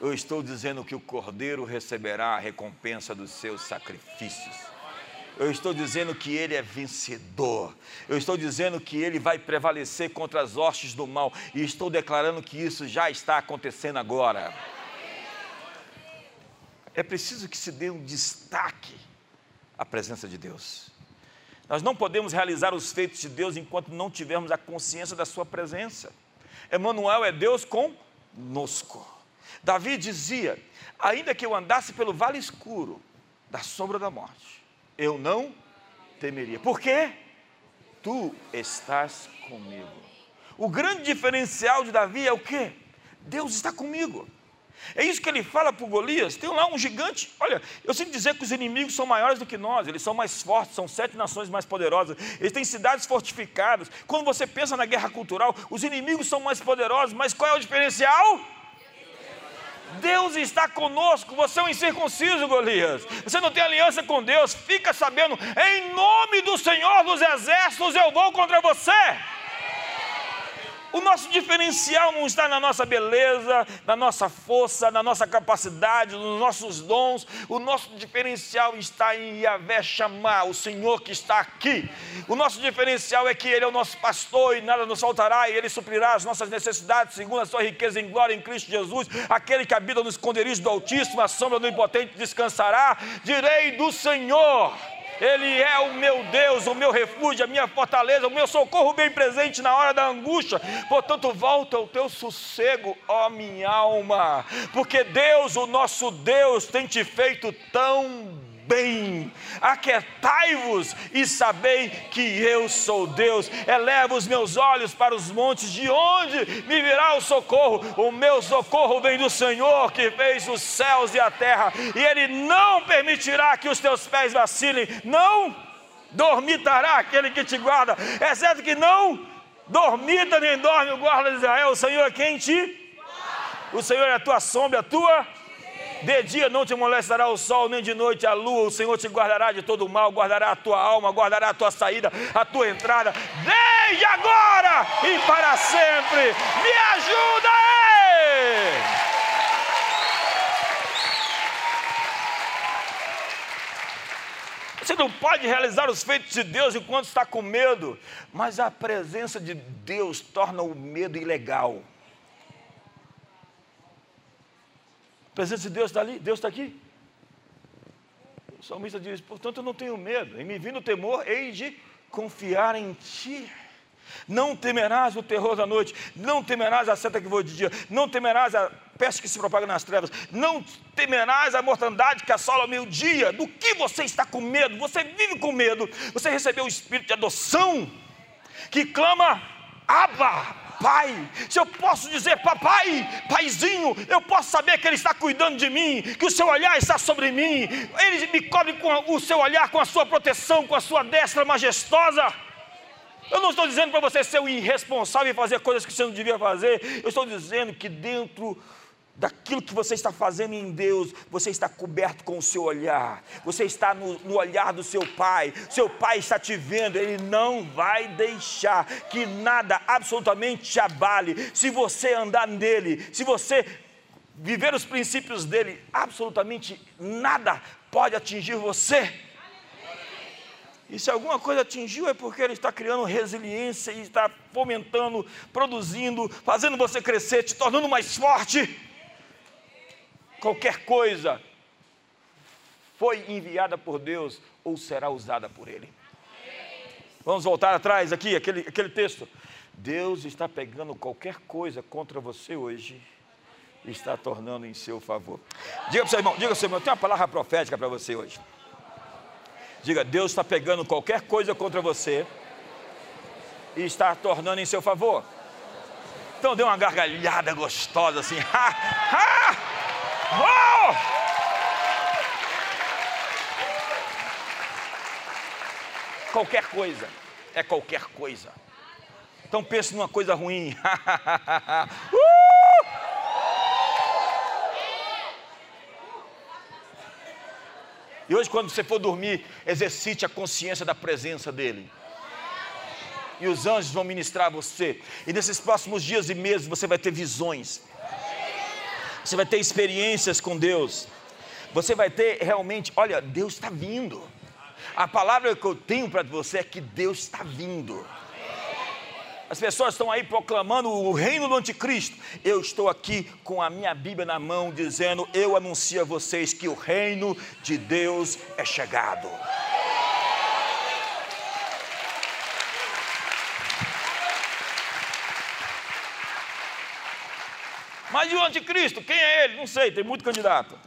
Eu estou dizendo que o cordeiro receberá a recompensa dos seus sacrifícios. Eu estou dizendo que ele é vencedor. Eu estou dizendo que ele vai prevalecer contra as hostes do mal. E estou declarando que isso já está acontecendo agora. É preciso que se dê um destaque à presença de Deus. Nós não podemos realizar os feitos de Deus enquanto não tivermos a consciência da Sua presença. Emmanuel é Deus conosco. Davi dizia: Ainda que eu andasse pelo vale escuro da sombra da morte, eu não temeria. Por quê? Tu estás comigo. O grande diferencial de Davi é o quê? Deus está comigo. É isso que ele fala para Golias. Tem lá um gigante. Olha, eu sinto dizer que os inimigos são maiores do que nós, eles são mais fortes, são sete nações mais poderosas, eles têm cidades fortificadas. Quando você pensa na guerra cultural, os inimigos são mais poderosos, mas qual é o diferencial? Deus está conosco, você é um incircunciso, Golias. Você não tem aliança com Deus, fica sabendo, em nome do Senhor dos Exércitos eu vou contra você. O nosso diferencial não está na nossa beleza, na nossa força, na nossa capacidade, nos nossos dons. O nosso diferencial está em Yahvé chamar, o Senhor que está aqui. O nosso diferencial é que Ele é o nosso pastor e nada nos faltará, e Ele suprirá as nossas necessidades, segundo a sua riqueza em glória em Cristo Jesus. Aquele que habita no esconderijo do Altíssimo, a sombra do Impotente descansará. Direi do Senhor. Ele é o meu Deus, o meu refúgio, a minha fortaleza, o meu socorro bem presente na hora da angústia. Portanto, volta o teu sossego, ó minha alma, porque Deus, o nosso Deus, tem te feito tão bem. Aquietai-vos e sabei que eu sou Deus. Eleva os meus olhos para os montes, de onde me virá o socorro? O meu socorro vem do Senhor que fez os céus e a terra, e Ele não permitirá que os teus pés vacilem. Não dormitará aquele que te guarda, é certo que não dormita nem dorme o guarda de Israel. O Senhor é quem te. O Senhor é a tua sombra, a tua de dia não te molestará o sol, nem de noite a lua. O Senhor te guardará de todo mal, guardará a tua alma, guardará a tua saída, a tua entrada, desde agora e para sempre. Me ajuda aí! Você não pode realizar os feitos de Deus enquanto está com medo, mas a presença de Deus torna o medo ilegal. A presença de Deus está ali, Deus está aqui. O salmista diz: portanto, eu não tenho medo, em me vindo o temor, hei de confiar em ti. Não temerás o terror da noite, não temerás a seta que voa de dia, não temerás a peste que se propaga nas trevas, não temerás a mortandade que assola o meio-dia. Do que você está com medo? Você vive com medo. Você recebeu o espírito de adoção que clama: Abba, pai, se eu posso dizer papai, paizinho, eu posso saber que ele está cuidando de mim, que o seu olhar está sobre mim, ele me cobre com o seu olhar, com a sua proteção, com a sua destra majestosa. Eu não estou dizendo para você ser o irresponsável e fazer coisas que você não devia fazer, eu estou dizendo que dentro daquilo que você está fazendo em Deus, você está coberto com o seu olhar, você está no, no, olhar do seu Pai, seu Pai está te vendo, Ele não vai deixar que nada absolutamente te abale, se você andar nele, se você viver os princípios dele, absolutamente nada pode atingir você. E se alguma coisa atingiu é porque ele está criando resiliência e está fomentando, produzindo, fazendo você crescer, te tornando mais forte qualquer coisa foi enviada por Deus ou será usada por Ele. Vamos voltar atrás aqui, aquele, aquele texto. Deus está pegando qualquer coisa contra você hoje e está tornando em seu favor. Diga para o seu irmão, diga para o seu irmão, eu tenho uma palavra profética para você hoje. Diga, Deus está pegando qualquer coisa contra você e está tornando em seu favor. Então dê uma gargalhada gostosa assim. (laughs) Ha, ha! Oh! Qualquer coisa é qualquer coisa. Então pense numa coisa ruim. (laughs) uh! E hoje, quando você for dormir, exercite a consciência da presença dEle. E os anjos vão ministrar você. E nesses próximos dias e meses você vai ter visões você vai ter experiências com Deus, você vai ter realmente, olha, Deus está vindo. A palavra que eu tenho para você é que Deus está vindo. As pessoas estão aí proclamando o reino do anticristo. Eu estou aqui com a minha Bíblia na mão, dizendo: Eu anuncio a vocês que o reino de Deus é chegado. Mas e o anticristo? Quem é ele? Não sei, tem muito candidato.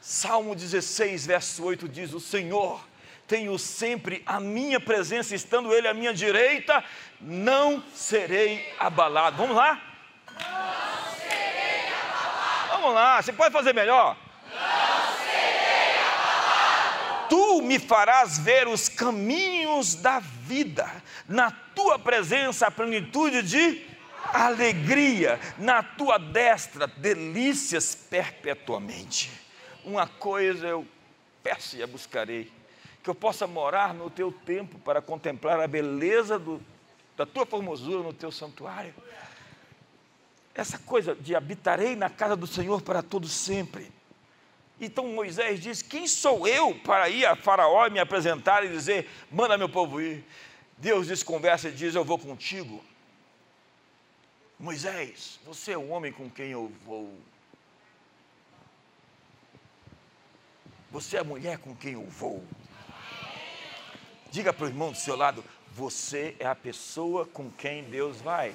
Salmo 16, verso 8 diz: O Senhor tenho sempre a minha presença, estando Ele à minha direita, não serei abalado. Vamos lá? Não serei abalado. Vamos lá, você pode fazer melhor? Não serei abalado. Tu me farás ver os caminhos da vida, na tua presença a plenitude de alegria, na tua destra delícias perpetuamente. Uma coisa eu peço e a buscarei que eu possa morar no teu templo para contemplar a beleza do, da tua formosura no teu santuário. Essa coisa de habitarei na casa do Senhor para todo sempre. Então Moisés diz: Quem sou eu para ir a Faraó e me apresentar e dizer, manda meu povo ir? Deus desconversa e diz: Eu vou contigo. Moisés, você é o homem com quem eu vou. Você é a mulher com quem eu vou. Diga para o irmão do seu lado: você é a pessoa com quem Deus vai.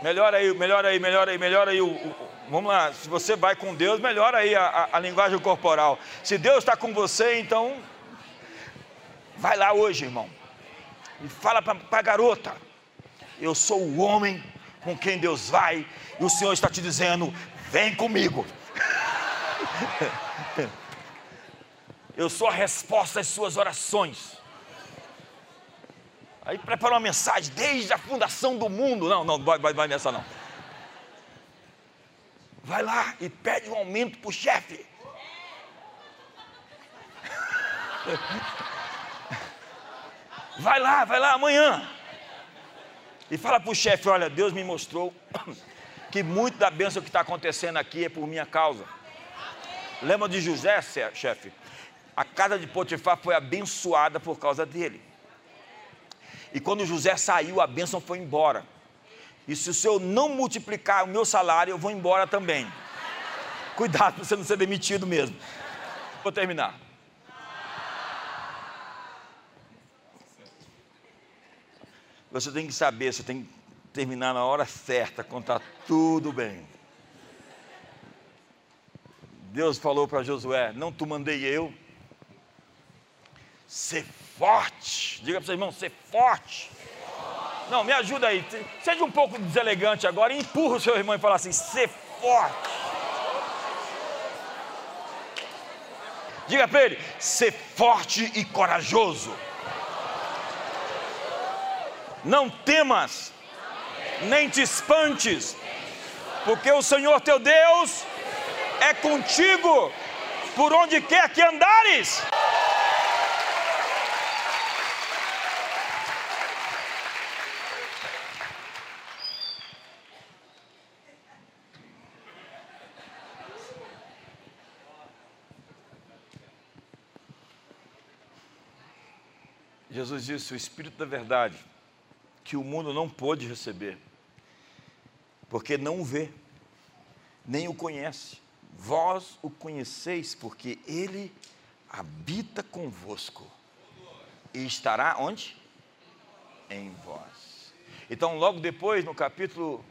Melhora aí, melhora aí, melhora aí, melhora aí. O, o, vamos lá, se você vai com Deus, melhora aí a, a, a linguagem corporal. Se Deus está com você, então vai lá hoje, irmão. E fala para a garota: Eu sou o homem com quem Deus vai, e o Senhor está te dizendo: Vem comigo. (laughs) Eu sou a resposta às suas orações. Aí prepara uma mensagem desde a fundação do mundo. Não, não, vai, vai, vai nessa não. Vai lá e pede um aumento para o chefe. (laughs) Vai lá, vai lá amanhã. E fala para o chefe: olha, Deus me mostrou (coughs) que muito da bênção que está acontecendo aqui é por minha causa. Lembra de José, chefe? a casa de Potifar foi abençoada por causa dele. E quando José saiu, a bênção foi embora. E se o senhor não multiplicar o meu salário, eu vou embora também. Cuidado para você não ser demitido mesmo. Vou terminar. Você tem que saber, você tem que terminar na hora certa, está tudo bem. Deus falou para Josué: Não tu mandei eu, ser forte. Diga para seu irmão, ser forte. Não, me ajuda aí. Seja um pouco deselegante agora e empurra o seu irmão e fala assim: ser forte. Diga para ele: ser forte e corajoso. Não temas, nem te espantes, porque o Senhor teu Deus é contigo por onde quer que andares. Jesus disse: O Espírito da Verdade, que o mundo não pôde receber, porque não o vê, nem o conhece. Vós o conheceis, porque ele habita convosco e estará onde? Em vós. Então, logo depois, no capítulo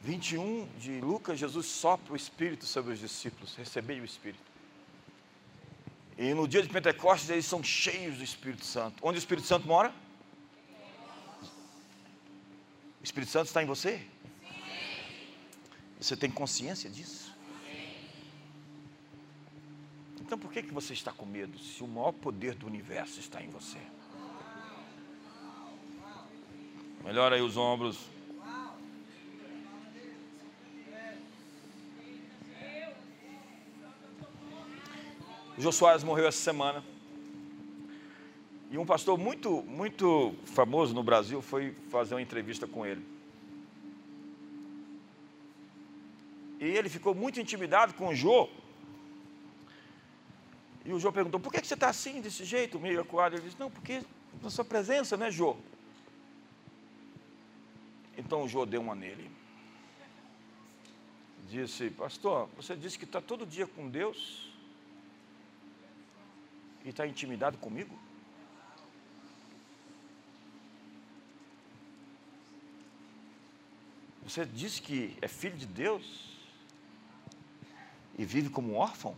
21 de Lucas, Jesus sopra o Espírito sobre os discípulos, recebei o Espírito. E no dia de Pentecostes eles são cheios do Espírito Santo. Onde o Espírito Santo mora? O Espírito Santo está em você? Você tem consciência disso? Então por que, que você está com medo se o maior poder do universo está em você? Melhora aí os ombros. Jô Soares morreu essa semana. E um pastor muito, muito famoso no Brasil foi fazer uma entrevista com ele. E ele ficou muito intimidado com o Jô. E o Jô perguntou: por que você está assim, desse jeito, meio acuado? Ele disse: não, porque na sua presença, né, Jô? Então o Jô deu uma nele. Disse: Pastor, você disse que está todo dia com Deus e está intimidado comigo? Você diz que é filho de Deus e vive como órfão?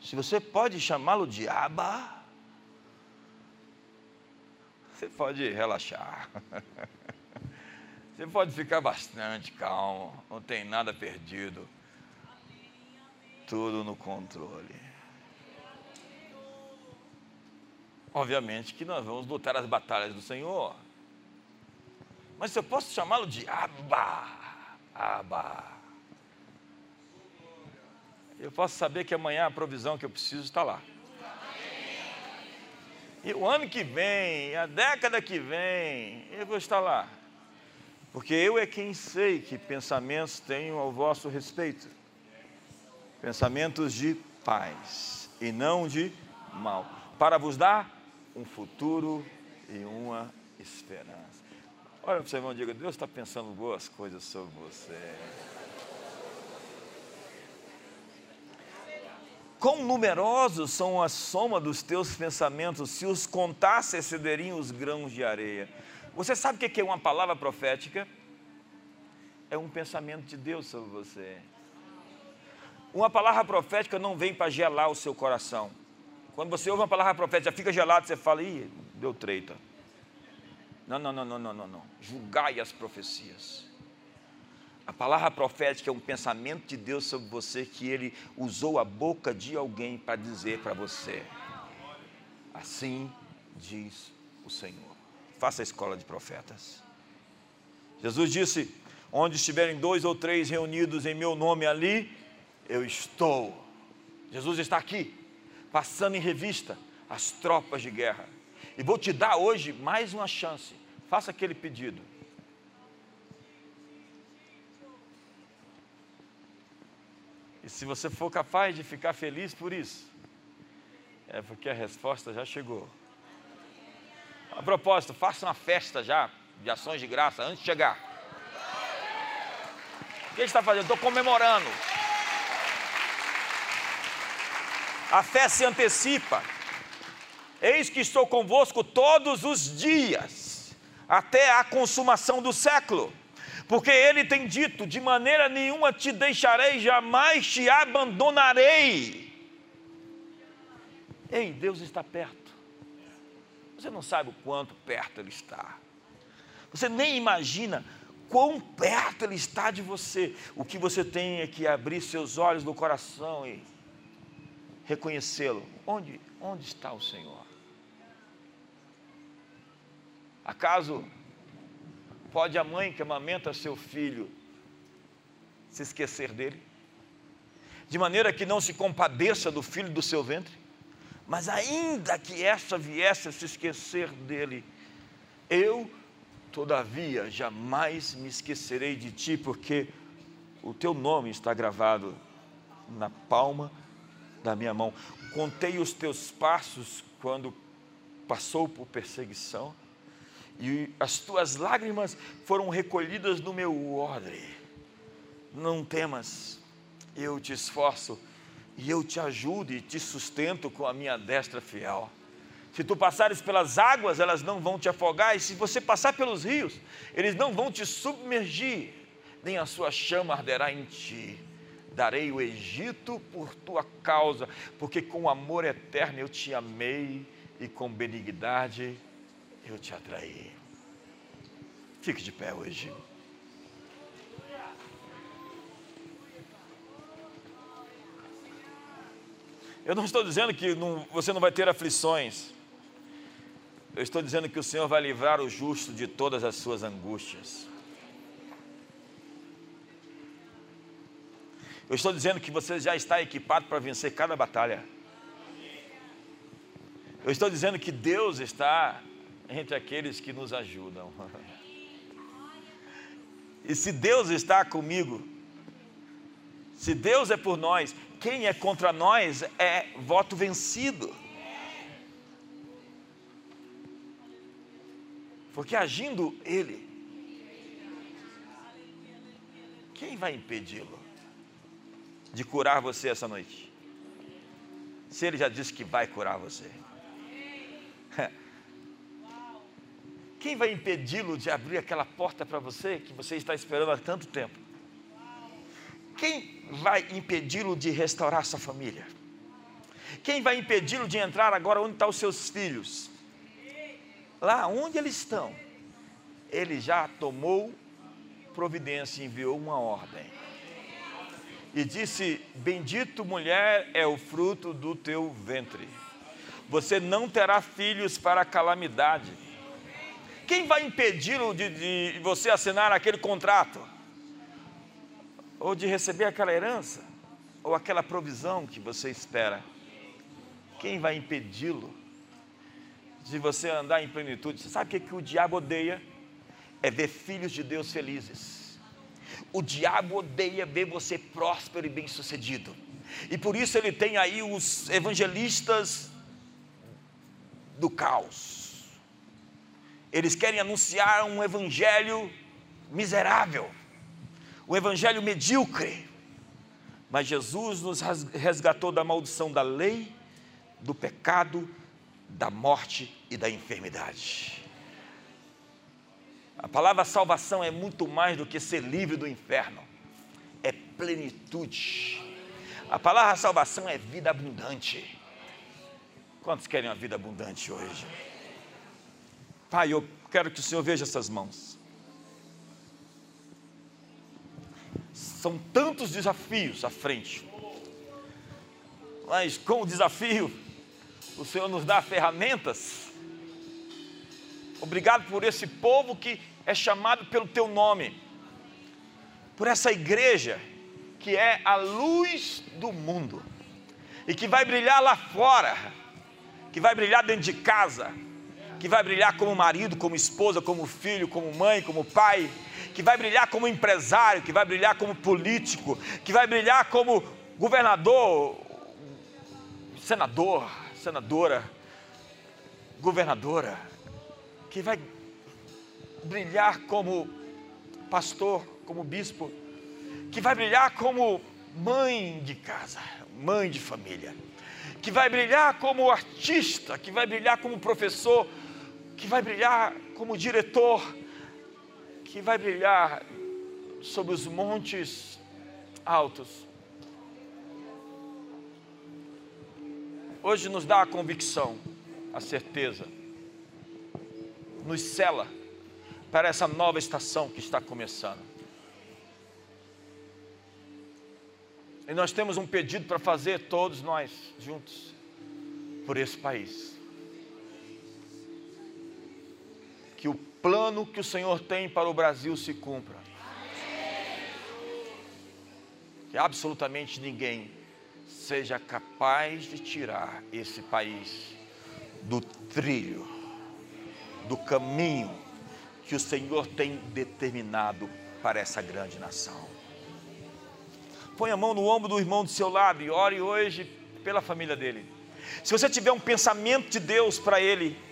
Se você pode chamá-lo de Abba, você pode relaxar. (laughs) Você pode ficar bastante calmo, não tem nada perdido. Tudo no controle. Obviamente que nós vamos lutar as batalhas do Senhor. Mas eu posso chamá-lo de Abba, Abba. Eu posso saber que amanhã a provisão que eu preciso está lá. E o ano que vem, a década que vem, eu vou estar lá. Porque eu é quem sei que pensamentos tenho ao vosso respeito. Pensamentos de paz e não de mal. Para vos dar um futuro e uma esperança. Olha para você, irmão, diga: Deus está pensando boas coisas sobre você. Quão numerosos são a soma dos teus pensamentos, se os contasse, excederiam os grãos de areia. Você sabe o que é uma palavra profética? É um pensamento de Deus sobre você. Uma palavra profética não vem para gelar o seu coração. Quando você ouve uma palavra profética, fica gelado, você fala, ih, deu treta. Não, não, não, não, não, não, não. Julgai as profecias. A palavra profética é um pensamento de Deus sobre você que ele usou a boca de alguém para dizer para você. Assim diz o Senhor. Faça a escola de profetas. Jesus disse: Onde estiverem dois ou três reunidos em meu nome ali, eu estou. Jesus está aqui, passando em revista as tropas de guerra. E vou te dar hoje mais uma chance. Faça aquele pedido. E se você for capaz de ficar feliz por isso, é porque a resposta já chegou. A propósito, faça uma festa já de ações de graça antes de chegar. O que está fazendo? Estou comemorando. A fé se antecipa. Eis que estou convosco todos os dias, até a consumação do século porque ele tem dito: de maneira nenhuma te deixarei, jamais te abandonarei. Ei, Deus está perto. Você não sabe o quanto perto Ele está. Você nem imagina quão perto Ele está de você. O que você tem é que abrir seus olhos do coração e reconhecê-lo. Onde, onde está o Senhor? Acaso Pode a mãe que amamenta seu filho se esquecer dele? De maneira que não se compadeça do filho do seu ventre? Mas ainda que essa viesse a se esquecer dele, eu, todavia, jamais me esquecerei de ti, porque o teu nome está gravado na palma da minha mão. Contei os teus passos quando passou por perseguição e as tuas lágrimas foram recolhidas no meu odre. Não temas, eu te esforço e eu te ajudo e te sustento com a minha destra fiel. Se tu passares pelas águas, elas não vão te afogar, e se você passar pelos rios, eles não vão te submergir, nem a sua chama arderá em ti. Darei o Egito por tua causa, porque com amor eterno eu te amei e com benignidade eu te atraí. Fique de pé hoje. Eu não estou dizendo que não, você não vai ter aflições. Eu estou dizendo que o Senhor vai livrar o justo de todas as suas angústias. Eu estou dizendo que você já está equipado para vencer cada batalha. Eu estou dizendo que Deus está entre aqueles que nos ajudam. (laughs) E se Deus está comigo, se Deus é por nós, quem é contra nós é voto vencido. Porque agindo Ele, quem vai impedi-lo de curar você essa noite? Se Ele já disse que vai curar você. (laughs) Quem vai impedi-lo de abrir aquela porta para você que você está esperando há tanto tempo? Quem vai impedi-lo de restaurar sua família? Quem vai impedi-lo de entrar agora onde estão os seus filhos? Lá onde eles estão, ele já tomou providência, enviou uma ordem. E disse: Bendito mulher é o fruto do teu ventre. Você não terá filhos para calamidade quem vai impedi-lo de, de você assinar aquele contrato? Ou de receber aquela herança? Ou aquela provisão que você espera? Quem vai impedi-lo de você andar em plenitude? Você sabe o que, que o diabo odeia? É ver filhos de Deus felizes. O diabo odeia ver você próspero e bem-sucedido. E por isso ele tem aí os evangelistas do caos eles querem anunciar um evangelho miserável, um evangelho medíocre. Mas Jesus nos resgatou da maldição da lei, do pecado, da morte e da enfermidade. A palavra salvação é muito mais do que ser livre do inferno, é plenitude. A palavra salvação é vida abundante. Quantos querem uma vida abundante hoje? Pai, eu quero que o Senhor veja essas mãos. São tantos desafios à frente, mas com o desafio, o Senhor nos dá ferramentas. Obrigado por esse povo que é chamado pelo teu nome, por essa igreja que é a luz do mundo. E que vai brilhar lá fora, que vai brilhar dentro de casa, que vai brilhar como marido, como esposa, como filho, como mãe, como pai, que vai brilhar como empresário, que vai brilhar como político, que vai brilhar como governador, senador, senadora, governadora, que vai brilhar como pastor, como bispo, que vai brilhar como mãe de casa, mãe de família, que vai brilhar como artista, que vai brilhar como professor, que vai brilhar como diretor, que vai brilhar sobre os montes altos. Hoje nos dá a convicção, a certeza, nos cela para essa nova estação que está começando. E nós temos um pedido para fazer todos nós juntos por esse país. Que o plano que o Senhor tem para o Brasil se cumpra. Que absolutamente ninguém seja capaz de tirar esse país do trilho, do caminho que o Senhor tem determinado para essa grande nação. Põe a mão no ombro do irmão do seu lado e ore hoje pela família dele. Se você tiver um pensamento de Deus para ele,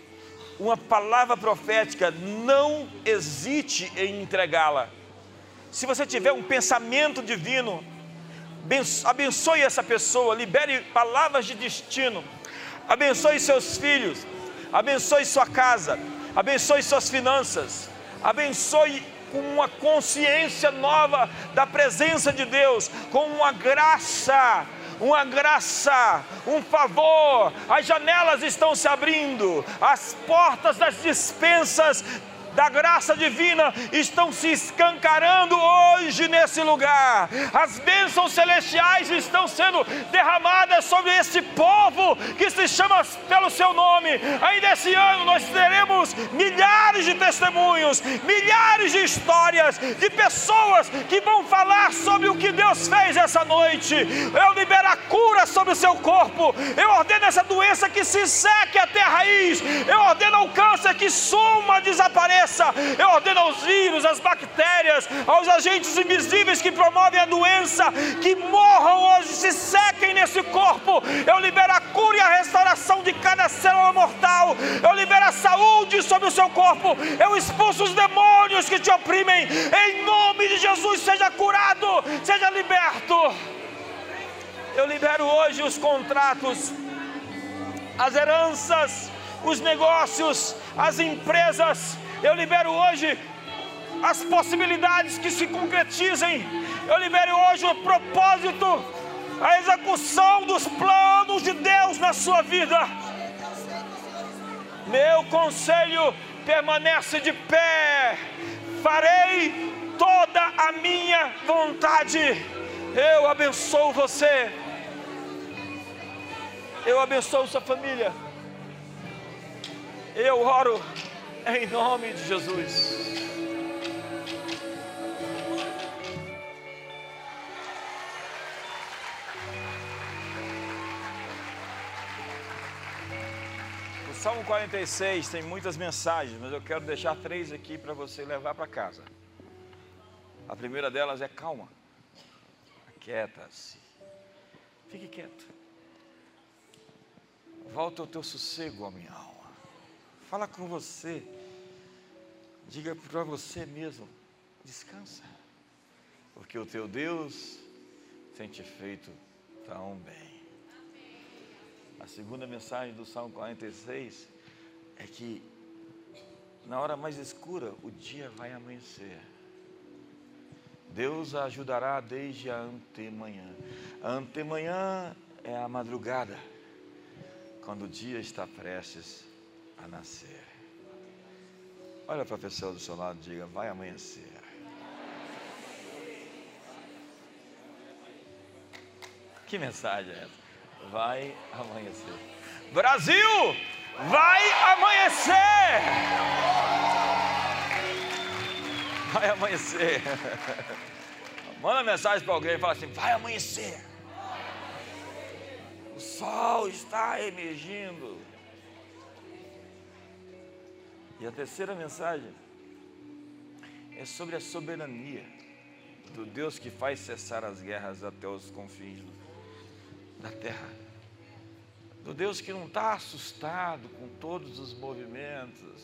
uma palavra profética, não hesite em entregá-la. Se você tiver um pensamento divino, abençoe essa pessoa, libere palavras de destino, abençoe seus filhos, abençoe sua casa, abençoe suas finanças, abençoe com uma consciência nova da presença de Deus, com uma graça uma graça, um favor, as janelas estão se abrindo, as portas das dispensas da graça divina estão se escancarando hoje nesse lugar. As bênçãos celestiais estão sendo derramadas sobre esse povo que se chama pelo seu nome. Ainda esse ano nós teremos milhares de testemunhos, milhares de histórias de pessoas que vão falar sobre o que Deus fez essa noite. Eu libero a cura sobre o seu corpo. Eu ordeno essa doença que se seque até a raiz. Eu ordeno o câncer que suma, desapareça eu ordeno aos vírus, às bactérias, aos agentes invisíveis que promovem a doença, que morram hoje, se sequem nesse corpo. Eu libero a cura e a restauração de cada célula mortal. Eu libero a saúde sobre o seu corpo. Eu expulso os demônios que te oprimem. Em nome de Jesus, seja curado, seja liberto. Eu libero hoje os contratos, as heranças, os negócios, as empresas Eu libero hoje as possibilidades que se concretizem. Eu libero hoje o propósito, a execução dos planos de Deus na sua vida. Meu conselho permanece de pé. Farei toda a minha vontade. Eu abençoo você. Eu abençoo sua família. Eu oro (laughs) em nome de Jesus. O Salmo 46 tem muitas mensagens, mas eu quero deixar três aqui para você levar para casa. A primeira delas é calma. Aquieta-se. Fique quieto. Volta ao teu sossego, ó minha alma. Fala com você. Diga para você mesmo: descansa. Porque o teu Deus tem te feito tão bem. A segunda mensagem do Salmo 46 é que na hora mais escura o dia vai amanhecer. Deus a ajudará desde a antemanhã. A antemanhã é a madrugada, quando o dia está prestes a nascer. Olha para a pessoa do seu lado e diga: vai amanhecer. Que mensagem é essa? Vai amanhecer. Brasil, vai amanhecer. Vai amanhecer. (laughs) Manda mensagem para alguém e fala assim: vai amanhecer. O sol está emergindo. E a terceira mensagem é sobre a soberania do Deus que faz cessar as guerras até os confins da terra. Do Deus que não está assustado com todos os movimentos.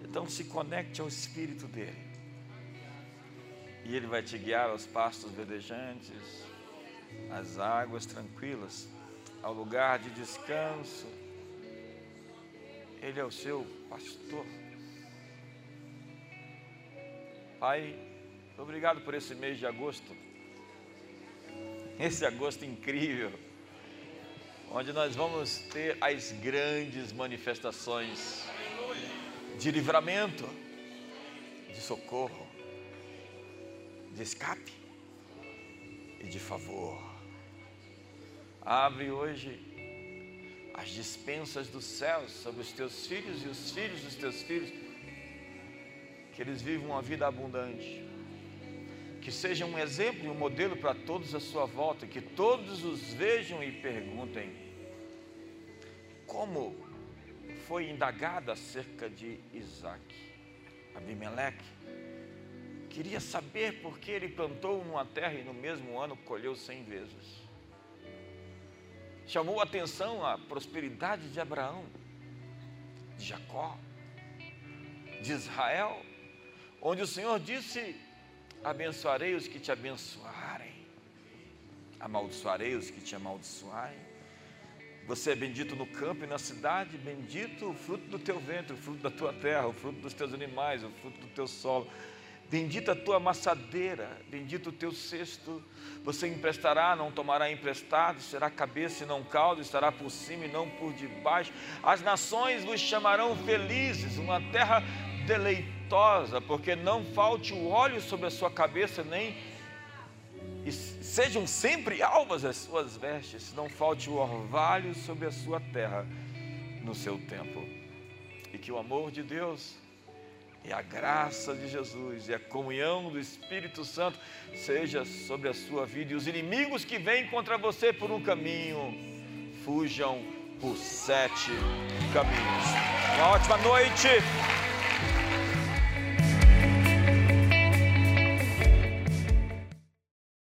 Então se conecte ao Espírito dele. E ele vai te guiar aos pastos verdejantes, às águas tranquilas, ao lugar de descanso ele é o seu pastor. Pai, obrigado por esse mês de agosto. Esse agosto incrível, onde nós vamos ter as grandes manifestações de livramento, de socorro, de escape e de favor. Abre hoje as dispensas dos céus sobre os teus filhos e os filhos dos teus filhos, que eles vivam uma vida abundante, que seja um exemplo e um modelo para todos à sua volta, que todos os vejam e perguntem como foi indagado acerca de Isaac. Abimeleque queria saber por que ele plantou numa terra e no mesmo ano colheu cem vezes chamou a atenção a prosperidade de Abraão, de Jacó, de Israel, onde o Senhor disse: abençoarei os que te abençoarem, amaldiçoarei os que te amaldiçoarem. Você é bendito no campo e na cidade, bendito o fruto do teu ventre, o fruto da tua terra, o fruto dos teus animais, o fruto do teu solo. Bendita a tua amassadeira, bendito o teu cesto. Você emprestará, não tomará emprestado, será cabeça e não cauda, estará por cima e não por debaixo. As nações vos chamarão felizes, uma terra deleitosa, porque não falte o óleo sobre a sua cabeça, nem e sejam sempre alvas as suas vestes, não falte o orvalho sobre a sua terra no seu tempo. E que o amor de Deus e a graça de Jesus e a comunhão do Espírito Santo seja sobre a sua vida. E os inimigos que vêm contra você por um caminho, fujam por sete caminhos. Uma ótima noite.